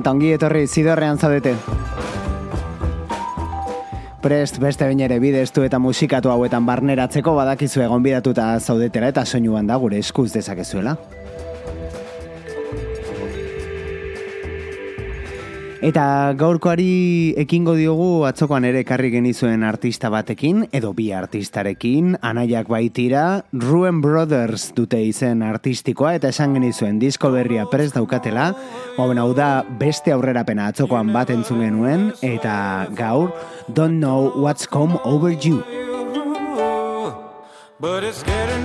Eta ongi etorri zidorrean zaudete. Prest beste bain ere bideztu eta musikatu hauetan barneratzeko badakizu egon bidatuta zaudetela eta soinuan da gure eskuz dezakezuela. Eta gaurkoari ekingo diogu atzokoan ere karri genizuen artista batekin, edo bi artistarekin, anaiak baitira, Ruen Brothers dute izen artistikoa, eta esan genizuen disko berria prest daukatela, hau da beste aurrerapena atzokoan bat entzun genuen, eta gaur, Don't Know What's Come Over You. But it's getting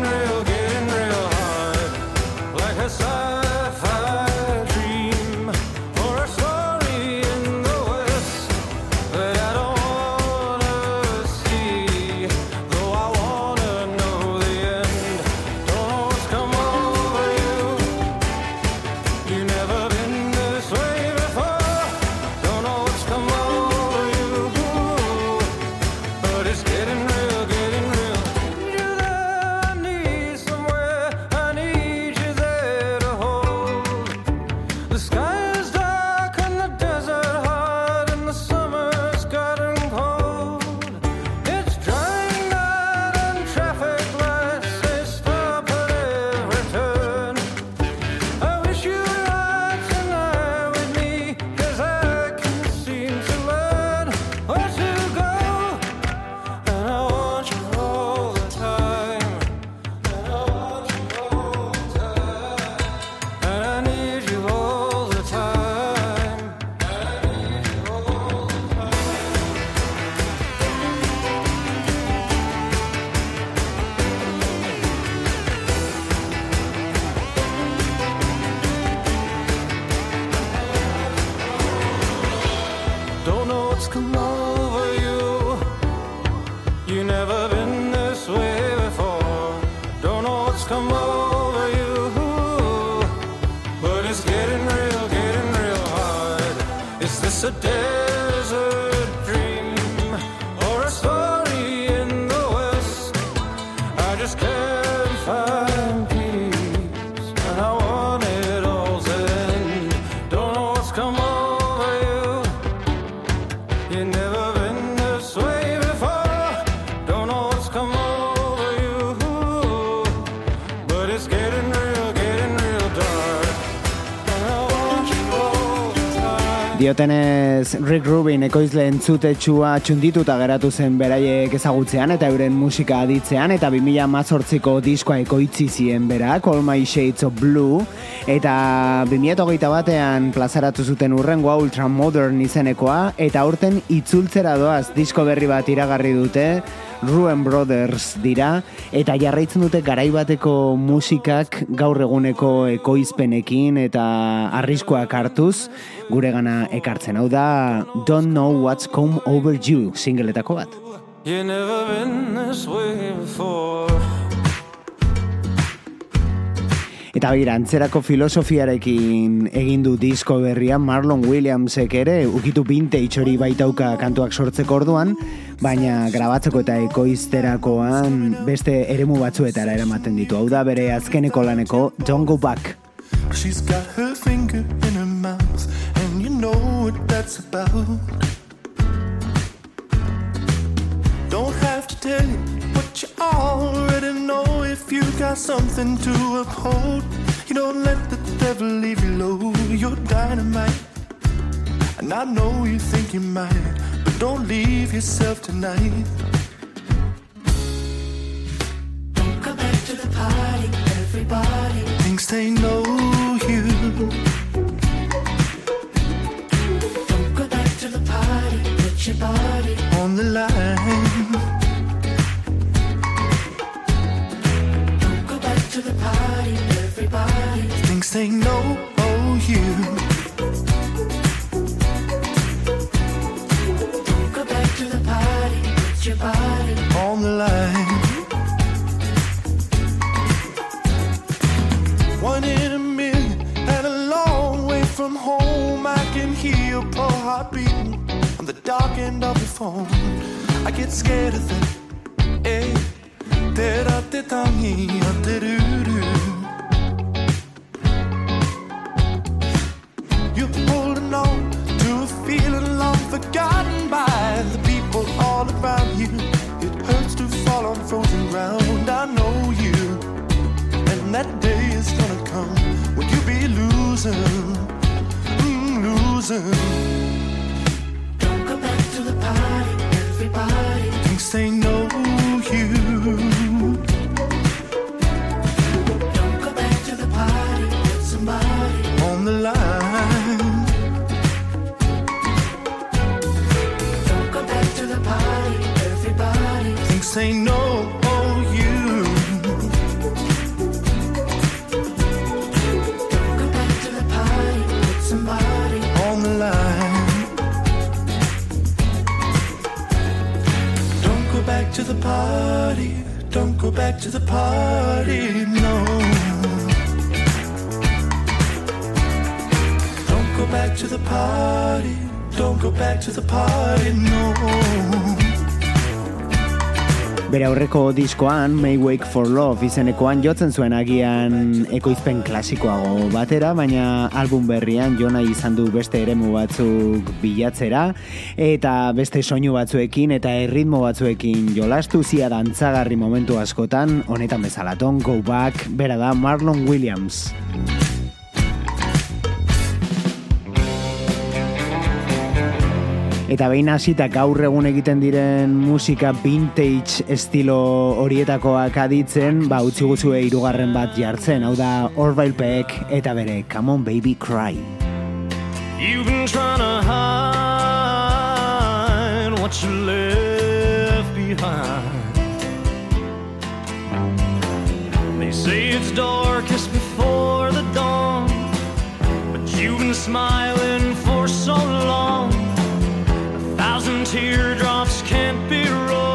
I just can't find Diotenez Rick Rubin ekoizle entzutetxua txundituta geratu zen beraiek ezagutzean eta euren musika aditzean eta 2000 mazortziko diskoa ekoitzi zien berak, All My Shades of Blue eta 2008 batean plazaratu zuten urrengoa ultramodern izenekoa eta aurten itzultzera doaz disko berri bat iragarri dute Ruen Brothers dira, eta jarraitzen dute garaibateko musikak gaur eguneko ekoizpenekin eta arriskoak hartuz, gure gana ekartzen hau da Don't Know What's Come Over You singeletako bat. You never been this way before Eta bera, antzerako filosofiarekin egin du disko berrian Marlon Williamsek ere, ukitu binte itxori baitauka kantuak sortzeko orduan, baina grabatzeko eta ekoizterakoan beste eremu batzuetara eramaten ditu. Hau da bere azkeneko laneko Don't Go Back. She's got her finger in her mouth And you know what that's about Don't have to tell you what you already know if you got something to uphold. You don't let the devil leave you low. You're dynamite, and I know you think you might, don't leave yourself tonight. Don't go back to the party, everybody. Thinks they know you. Don't go back to the party, put your body on the line. Don't go back to the party, everybody. Thinks they know phone. I get scared of that. Hey, da da da da da You're holding on to a feeling long forgotten by the people all around you. It hurts to fall on frozen ground. I know you, and that day is gonna come when you be losing, mm, losing. Party, don't go back to the party, no. Don't go back to the party, don't go back to the party, no. Bere aurreko diskoan, May Wake for Love izenekoan jotzen zuen agian ekoizpen klasikoago batera, baina album berrian jona izan du beste eremu batzuk bilatzera, eta beste soinu batzuekin eta erritmo batzuekin jolastu zia dantzagarri momentu askotan, honetan bezalaton, go back, bera da Marlon Williams. Eta behin hasita gaur egun egiten diren musika vintage estilo horietakoak aditzen, ba utzi guzue irugarren bat jartzen, hau da Orville Peck eta bere Come on baby cry. You've been trying to hide what you left behind. They say it's darkest before the dawn But you've been smiling for so long teardrops can't be see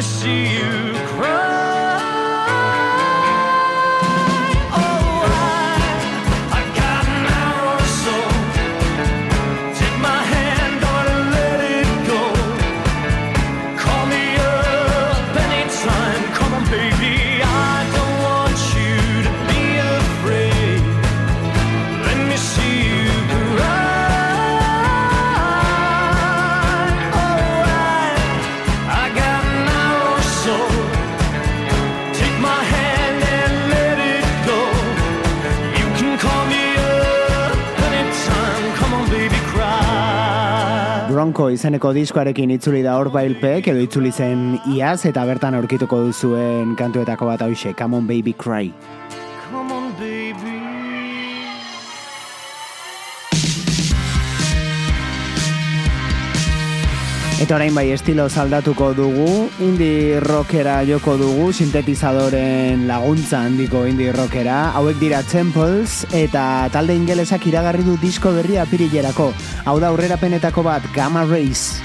See you cry. Bronco izeneko diskoarekin itzuli da Orbailpek edo itzuli zen iaz eta bertan aurkituko duzuen kantuetako bat hauxe, Come on Baby Cry. Eta orain bai estilo zaldatuko dugu, indie rockera joko dugu, sintetizadoren laguntza handiko indie rockera. Hauek dira Temples eta talde ingelesak iragarri du disko berria pirilerako, Hau da aurrerapenetako bat Gamma Rays.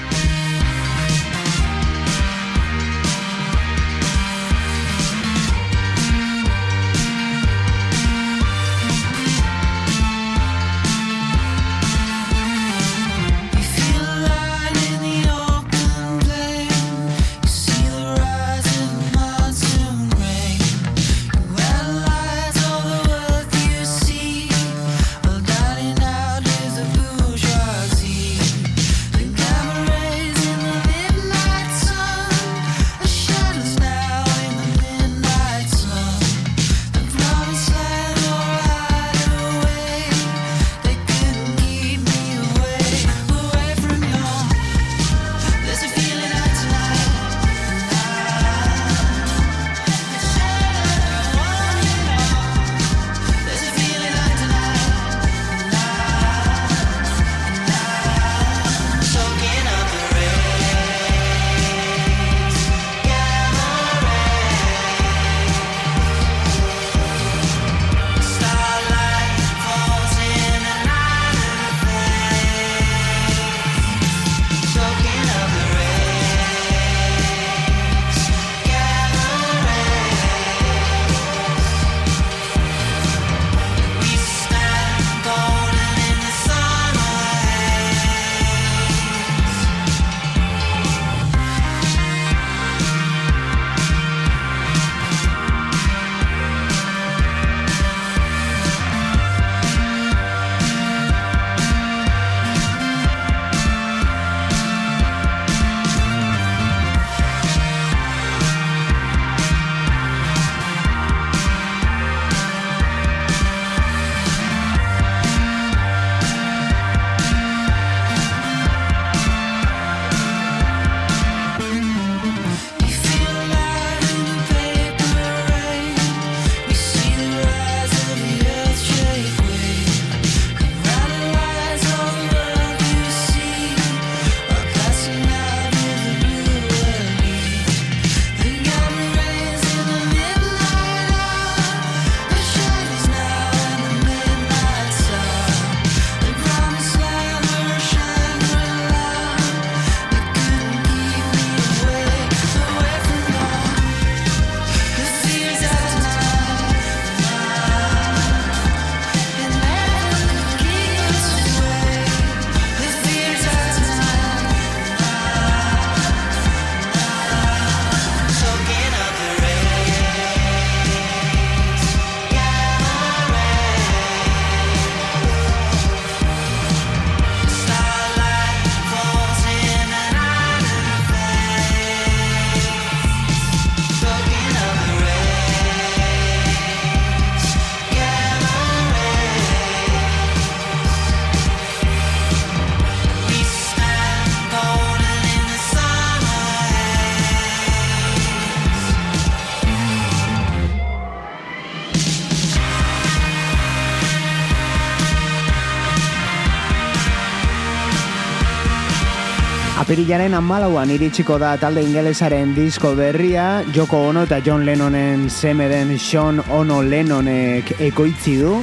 irailaren amalauan iritsiko da talde ingelesaren disko berria, Joko Ono eta John Lennonen semeden Sean Ono Lennonek ekoitzi du,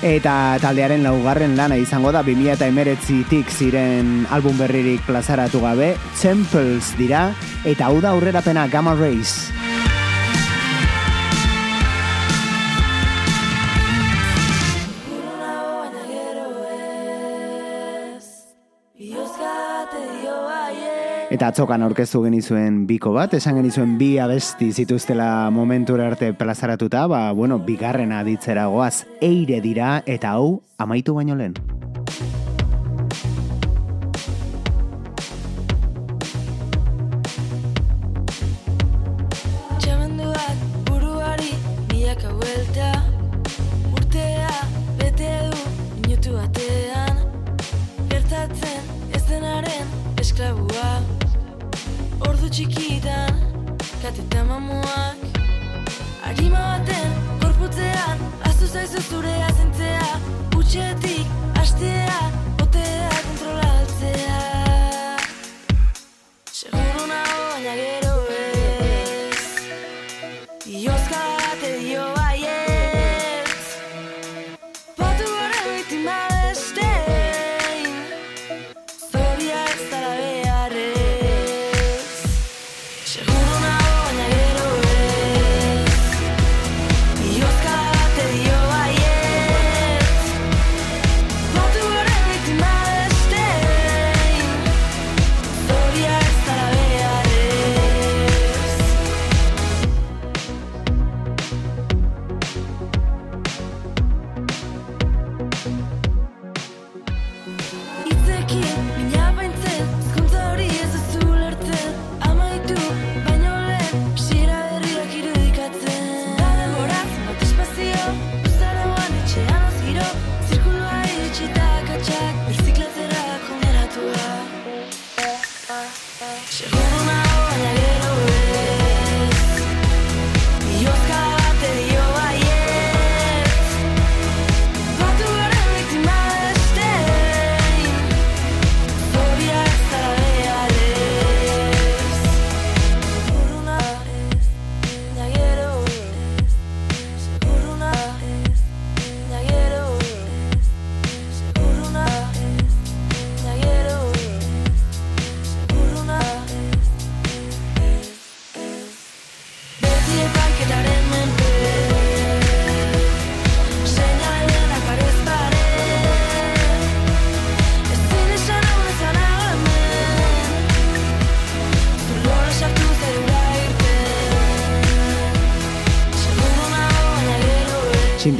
eta taldearen laugarren lana izango da 2008-tik ziren album berririk plazaratu gabe, Temples dira, eta hau da aurrerapena Gamma Race. Gamma Race. Eta atzokan aurkeztu genizuen biko bat, esan genizuen bi abesti zituztela momentura arte plazaratuta, ba, bueno, bigarrena ditzera goaz, eire dira, eta hau, amaitu baino lehen.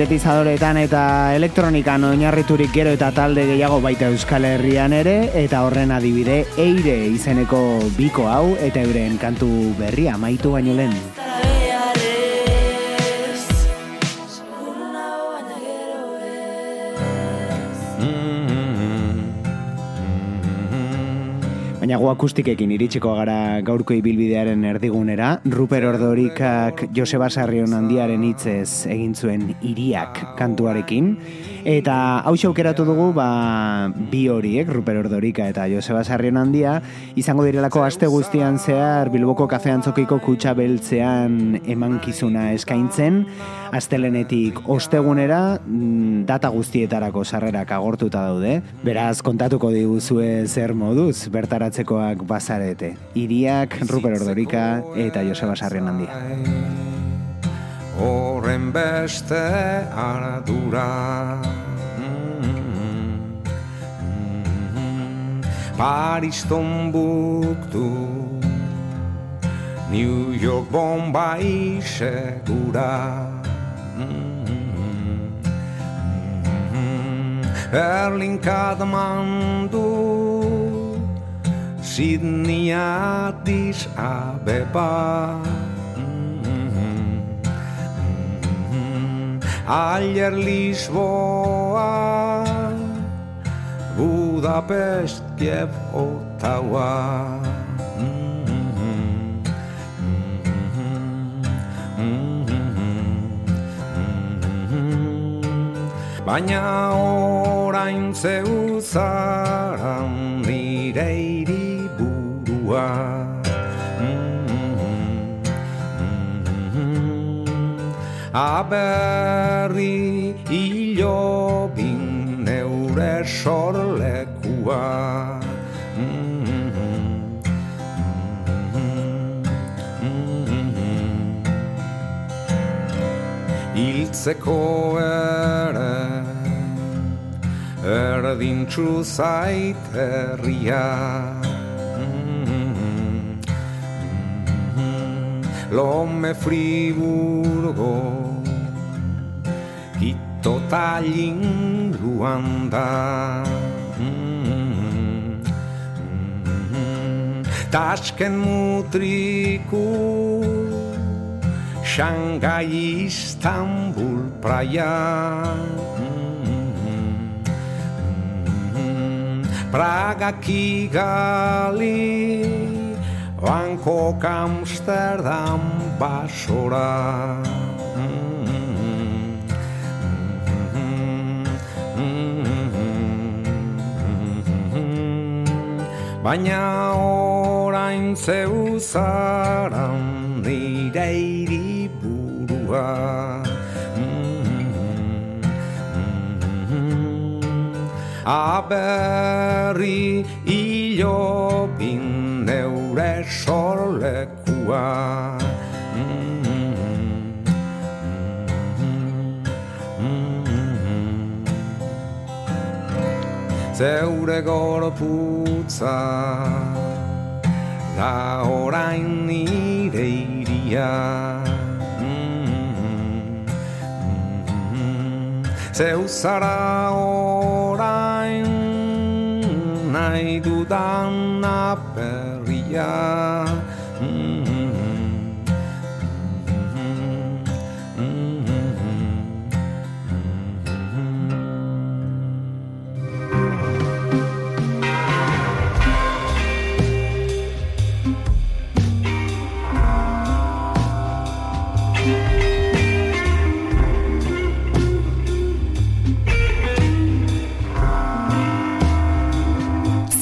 Sintetizadoretan eta elektronikan oinarriturik gero eta talde gehiago baita Euskal Herrian ere, eta horren adibide eire izeneko biko hau, eta euren kantu berria amaitu baino lehen. Gu akustikekin iritsiko gara gaurko ibilbidearen erdigunera, Ruper Ordorikak Joseba Sarrion handiaren hitzez egin zuen iriak kantuarekin, eta hau aukeratu dugu ba, bi horiek, Ruper Ordorika eta Joseba Sarrion handia, izango direlako aste guztian zehar Bilboko kafean zokiko kutsa beltzean emankizuna eskaintzen, astelenetik ostegunera mm, data guztietarako sarrerak agortuta daude. Beraz, kontatuko diguzue zer moduz bertaratzekoak bazarete. Iriak, Ruper Ordorika eta Joseba Sarrion handia. Horren beste ardura Paris Tombuktu New York Bombay segura Berlin Kathmandu Sydney Addis Abeba. Ayer Lisboa Budapest, Kiev, Ottawa. Baina orain zeu zara nire hiriburua Aberri hilo hilo bin neure sorlekua. Hiltzeko ere Erdintxu zait herria Lome Friburgo. Quito Tallin Luanda Tashken Mutriku. Shanghai Istanbul Praia. Praga Kigali Bangkok Amsterdam Basora Baina orain zeu zaran nire hiriburua Aberri hilo bin neure sorlekua. Zeure gorputza Da orain nire iria Zeu zara orain nahi dudan aperria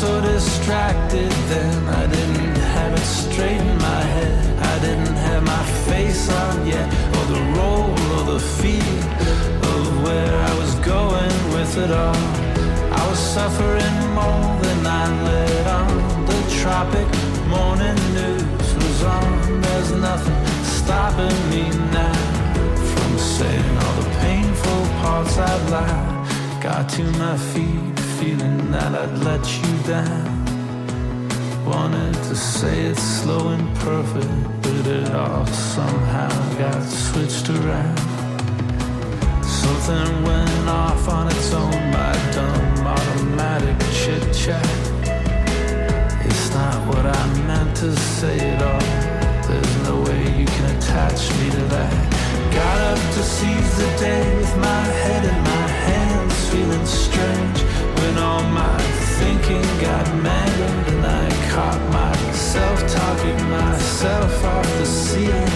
So distracted then, I didn't have it straight in my head. I didn't have my face on yet, or the role or the feel of where I was going with it all. I was suffering more than I let on. The tropic morning news was on. There's nothing stopping me now from saying all the painful parts I'd lied. Got to my feet, feeling that I'd let you down. Wanted to say it slow and perfect, but it all somehow got switched around. Something went off on its own, my dumb automatic chit chat. It's not what I meant to say at all. There's no way you can attach me to that. Got up to seize the day with my head in my hands, feeling strange when all my thinking got mangled and I caught myself talking myself off the ceiling.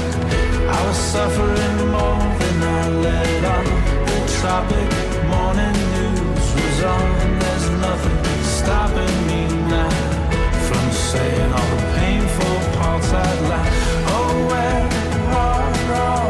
I was suffering more than I let on. The tropic morning news was on. There's nothing stopping me now from saying all the painful parts I'd like. Oh, where are all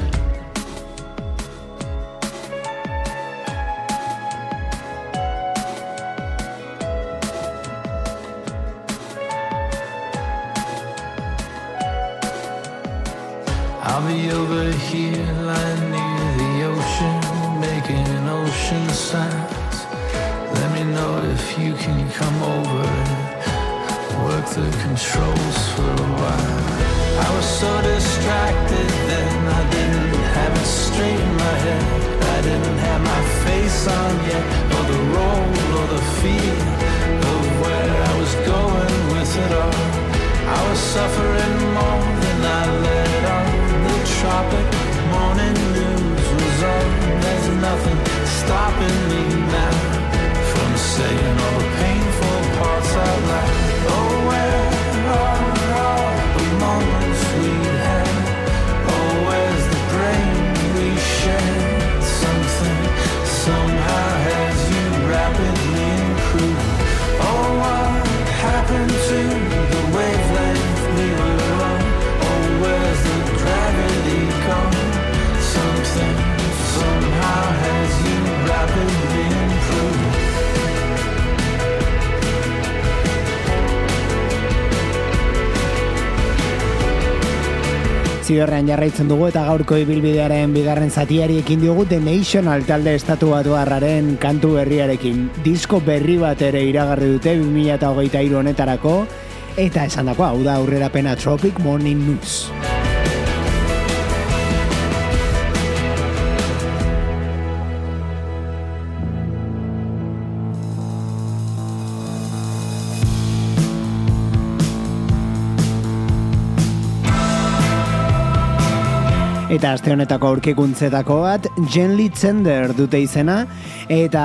Zidorrean jarraitzen dugu eta gaurko ibilbidearen bigarren zatiari ekin diogu The National talde estatu batuarraren kantu berriarekin. Disko berri bat ere iragarri dute 2023 honetarako eta esan hau da aurrerapena Tropic Morning News. Eta aste honetako aurkikuntzetako bat, Jen Litzender dute izena, eta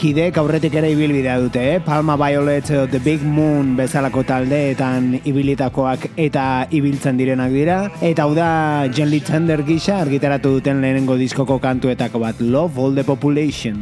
kidek aurretik ere ibilbidea dute, eh? Palma Violet edo The Big Moon bezalako taldeetan ibilitakoak eta ibiltzen direnak dira. Eta hau da Jen Litzender gisa argitaratu duten lehenengo diskoko kantuetako bat, Love All The Population.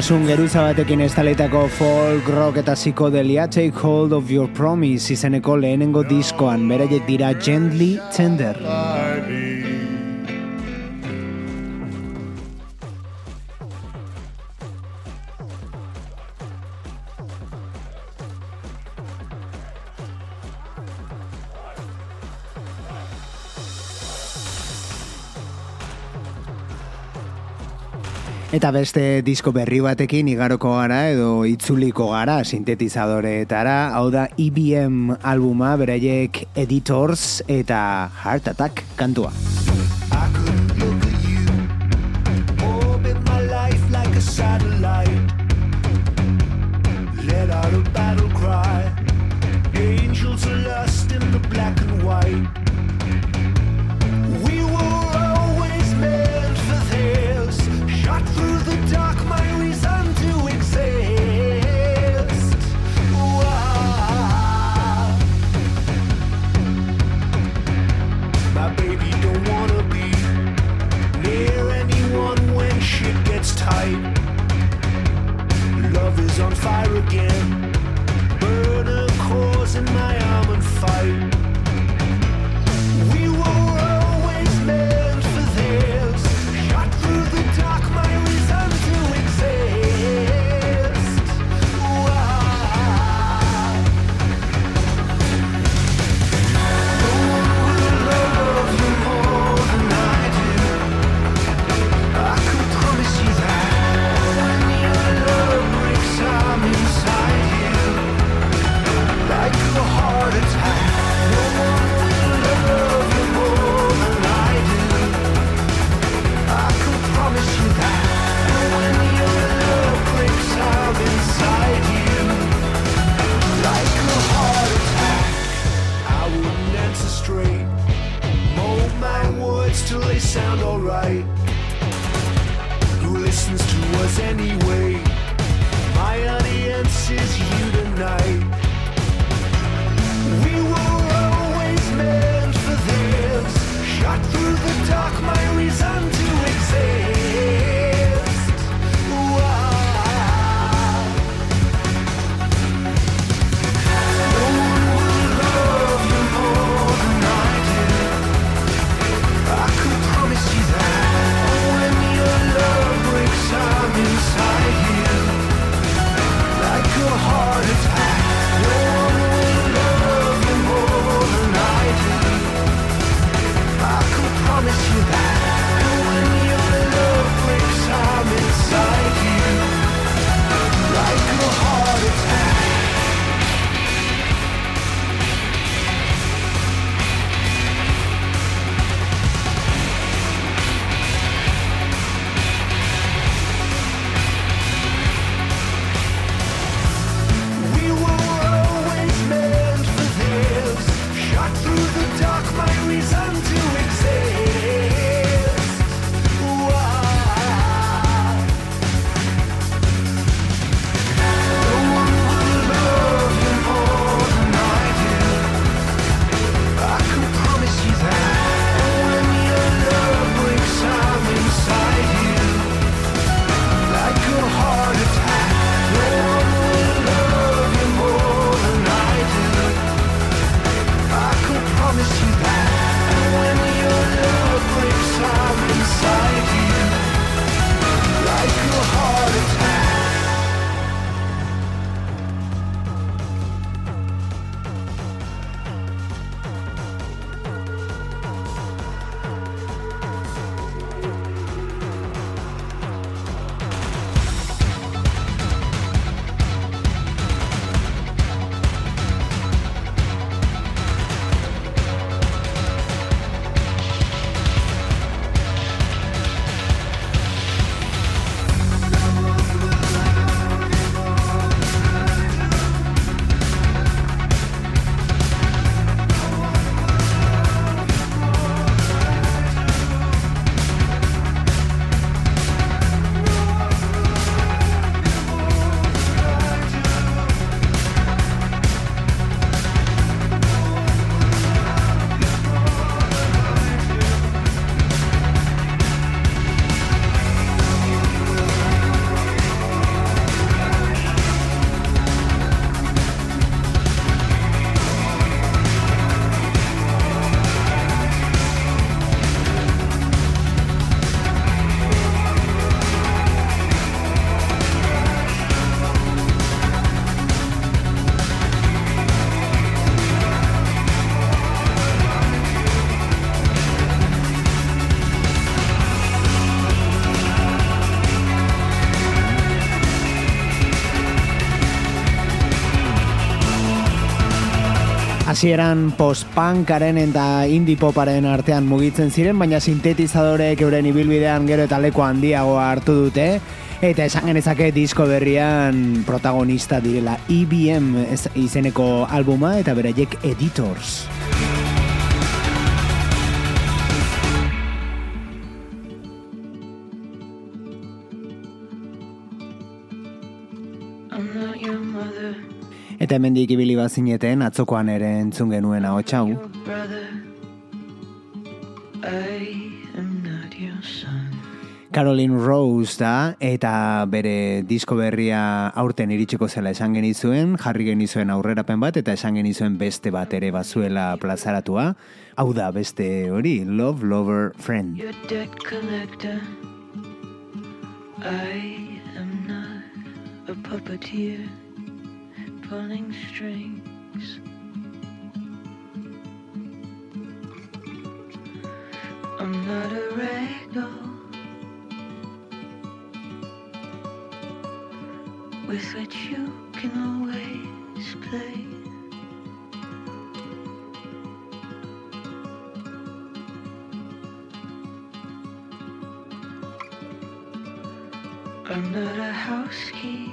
maitasun geruza batekin estaletako folk rock eta psikodelia Take Hold of Your Promise izeneko lehenengo diskoan beraiek dira Gently Tender. Gently Tender. Eta beste disko berri batekin igaroko gara edo itzuliko gara sintetizadoreetara, hau da IBM albuma beraiek Editors eta Heart Attack kantua. Hasieran post-punkaren eta indie poparen artean mugitzen ziren, baina sintetizadorek euren ibilbidean gero eta leku handiagoa hartu dute, eta esan genezake disko berrian protagonista direla IBM ez- izeneko albuma eta beraiek Editors. Eta hemendik ibili bazineten atzokoan ere entzun genuen ahots hau. your brother. I am not your son. Caroline Rose da, eta bere disko berria aurten iritsiko zela esan genizuen, jarri genizuen aurrerapen bat, eta esan genizuen beste bat ere bazuela plazaratua. Hau da beste hori, Love Lover Friend. Your debt collector. I am not a puppeteer pulling strings. I'm not a rag doll with which you can always play. I'm not a house key,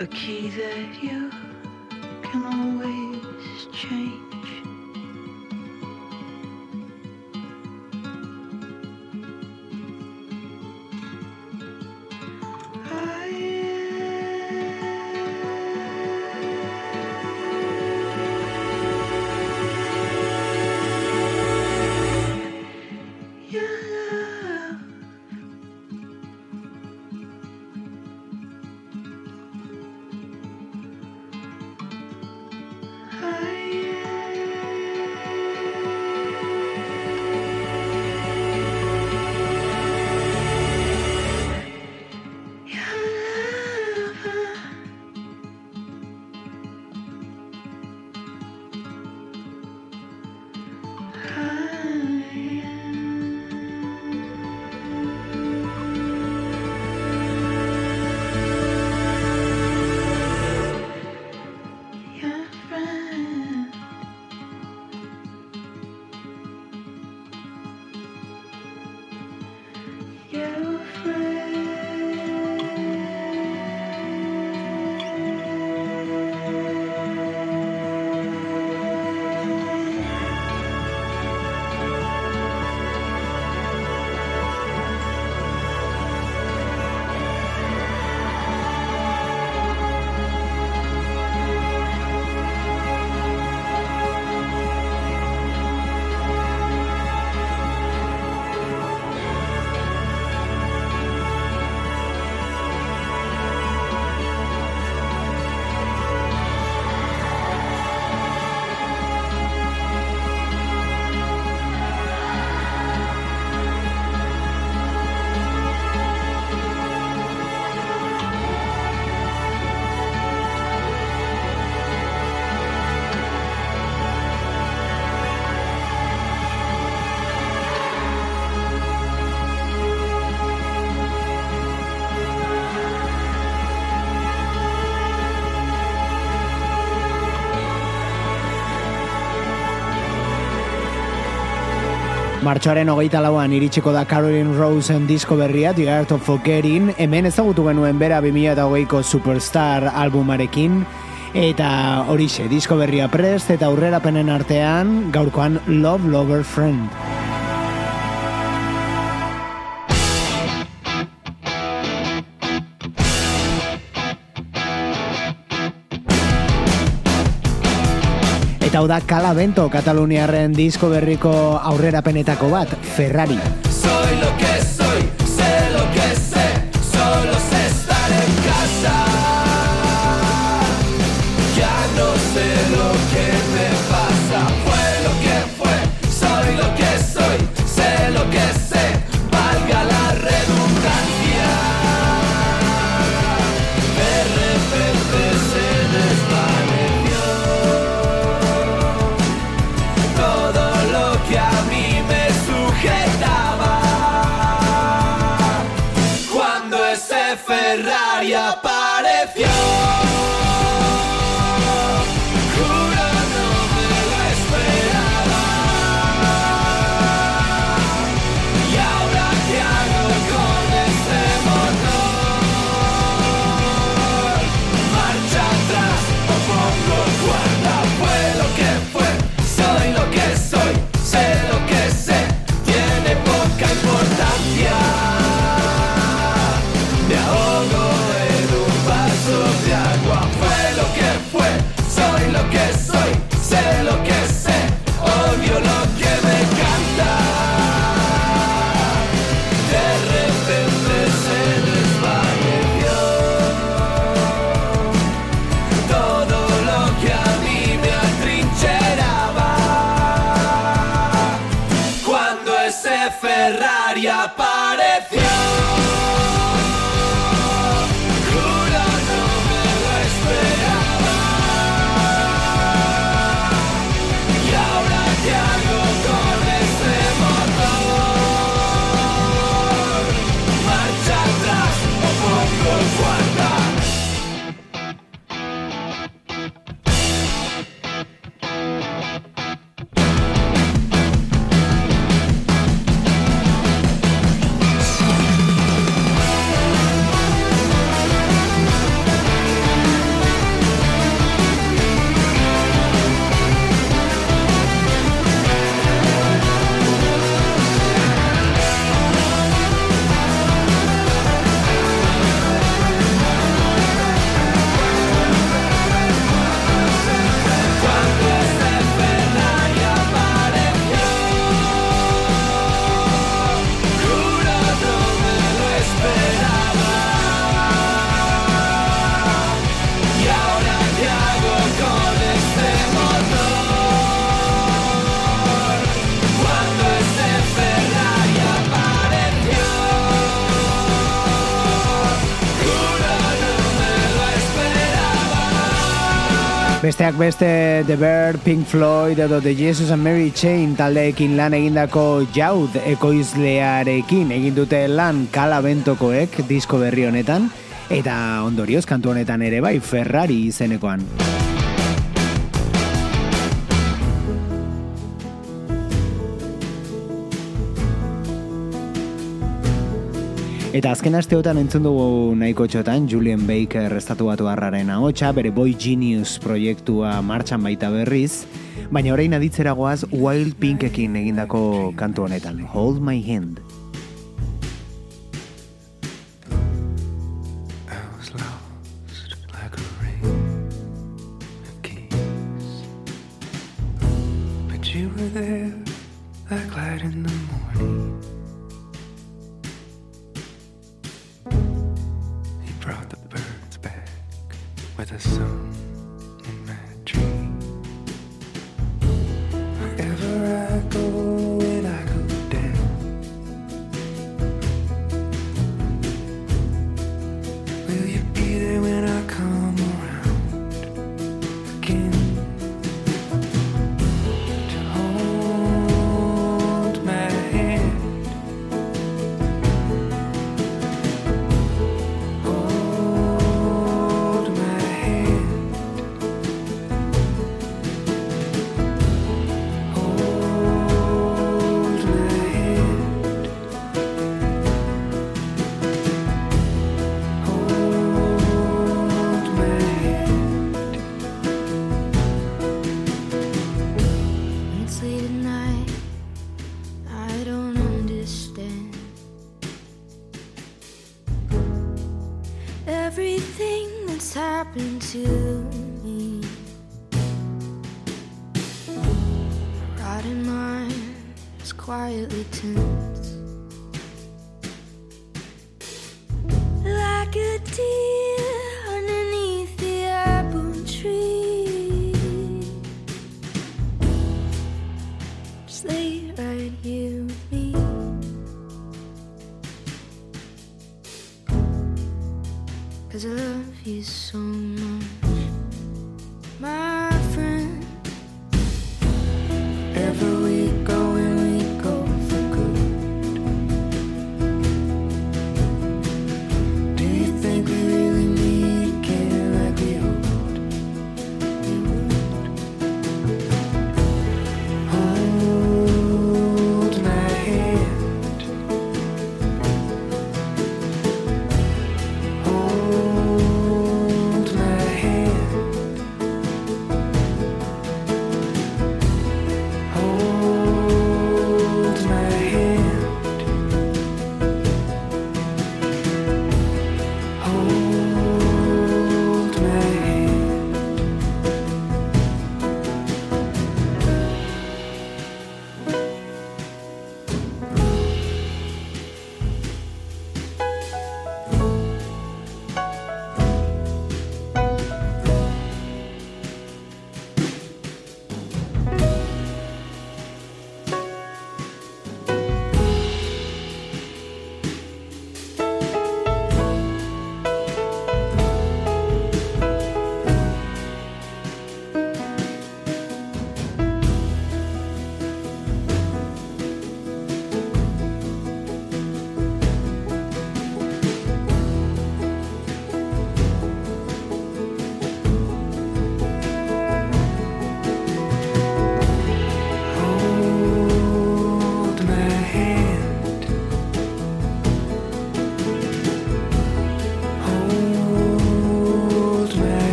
a key that you can always change. Martxoaren hogeita lauan iritsiko da Caroline Rosen disko berria, The Art of Forgetting, hemen ezagutu genuen bera 2008ko Superstar albumarekin, eta horixe, disko berria prest eta aurrerapenen artean, gaurkoan Love Lover Friend. Eta hau da Calavento Kataluniarren disko berriko aurrerapenetako bat, Ferrari. Soy beste The Bear, Pink Floyd edo The Jesus and Mary Chain taldeekin lan egindako jaud ekoizlearekin egin dute lan kalabentokoek disko berri honetan eta ondorioz kantu honetan ere bai Ferrari izenekoan. Eta azken asteotan entzun dugu nahiko txotan Julian Baker estatu batu harraren ahotsa, bere Boy Genius proiektua martxan baita berriz, baina orain aditzeragoaz Wild Pinkekin egindako kantu honetan, Hold My Hand. You were there like light in the a song in my tree. Wherever I go, when I go down. Will you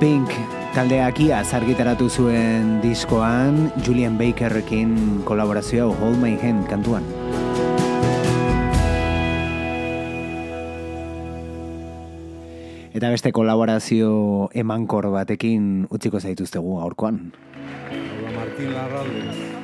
Pink taldeak iaz argitaratu zuen diskoan Julian Bakerrekin kolaborazioa Hold My Hand kantuan. Eta beste kolaborazio emankor batekin utziko zaituztegu gaurkoan. Hola, Martín Larralde.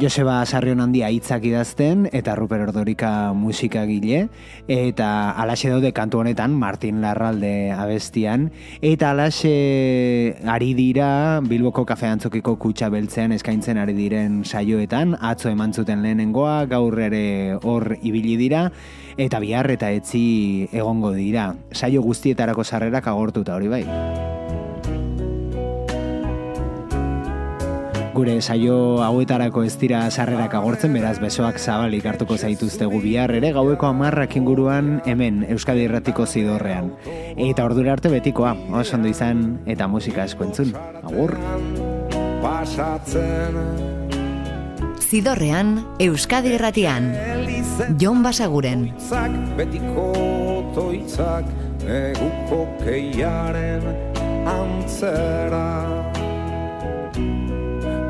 Joseba Sarrion handia hitzak idazten eta Ruper Ordorika musikagile. Eta alaxe daude kantu honetan Martin Larralde abestian. Eta alaxe ari dira Bilboko kafe antzokiko kutsa beltzean eskaintzen ari diren saioetan. Atzo eman zuten lehenengoa gaur ere hor ibili dira. Eta bihar eta etzi egongo dira. Saio guztietarako sarrerak agortuta hori bai Gure saio hauetarako ez dira sarrerak agortzen, beraz besoak zabalik hartuko zaituztegu bihar ere gaueko amarrak inguruan hemen Euskadi Irratiko zidorrean. Eta ordura arte betikoa, oso ondo izan eta musika asko entzun. Agur! Pasatzen Zidorrean, Euskadi Irratian. Jon Basaguren. Zak betiko toitzak neguko keiaren antzera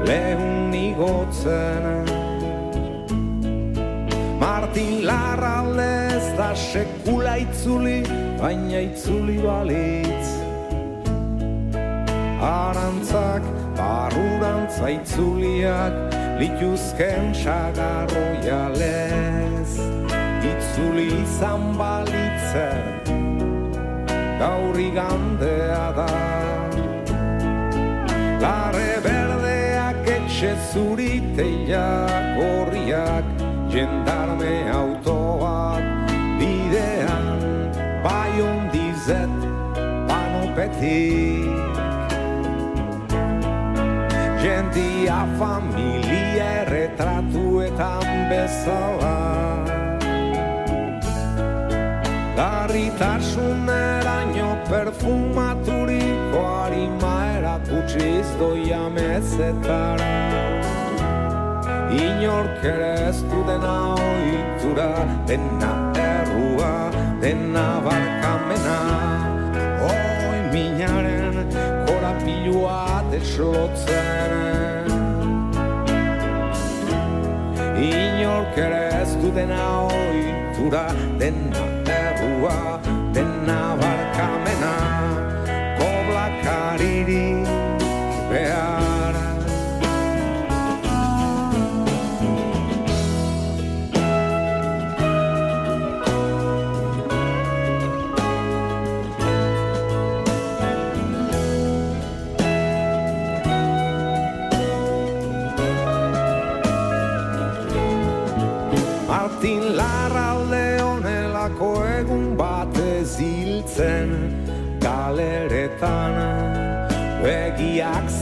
lehun igotzen Martin Larralde ez da sekula itzuli, baina itzuli balitz. Arantzak, barrurantza itzuliak, lituzken sagarroialez. Itzuli izan balitzen, gaur igandea da. Larre zuriteiak horriak Jendarme autoak bidean Bai ondizet panopetik. Jendia familia erretratuetan bezala. Larritasuneraino perfumaturiko harima erakutsiz doia mezetara Inork ere ez du dena oitura, dena errua, dena barkamena. Oi minaren korapilua deslotzen. Inork ere ez du dena oitura, dena errua,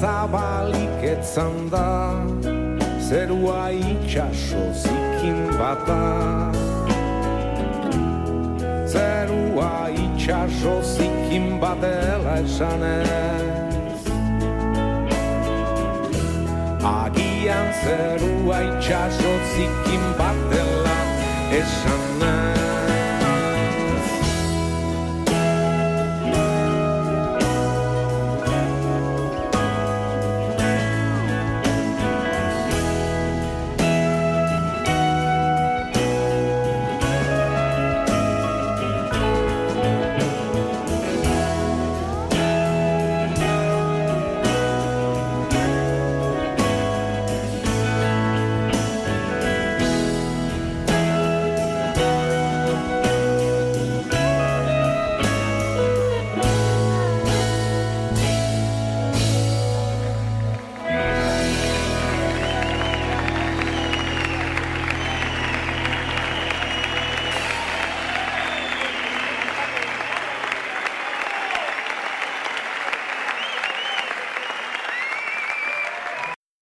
zabalik etzan da Zerua itxaso zikin bata Zerua itxaso zikin batela esanez Agian zerua itxaso zikin batela esanez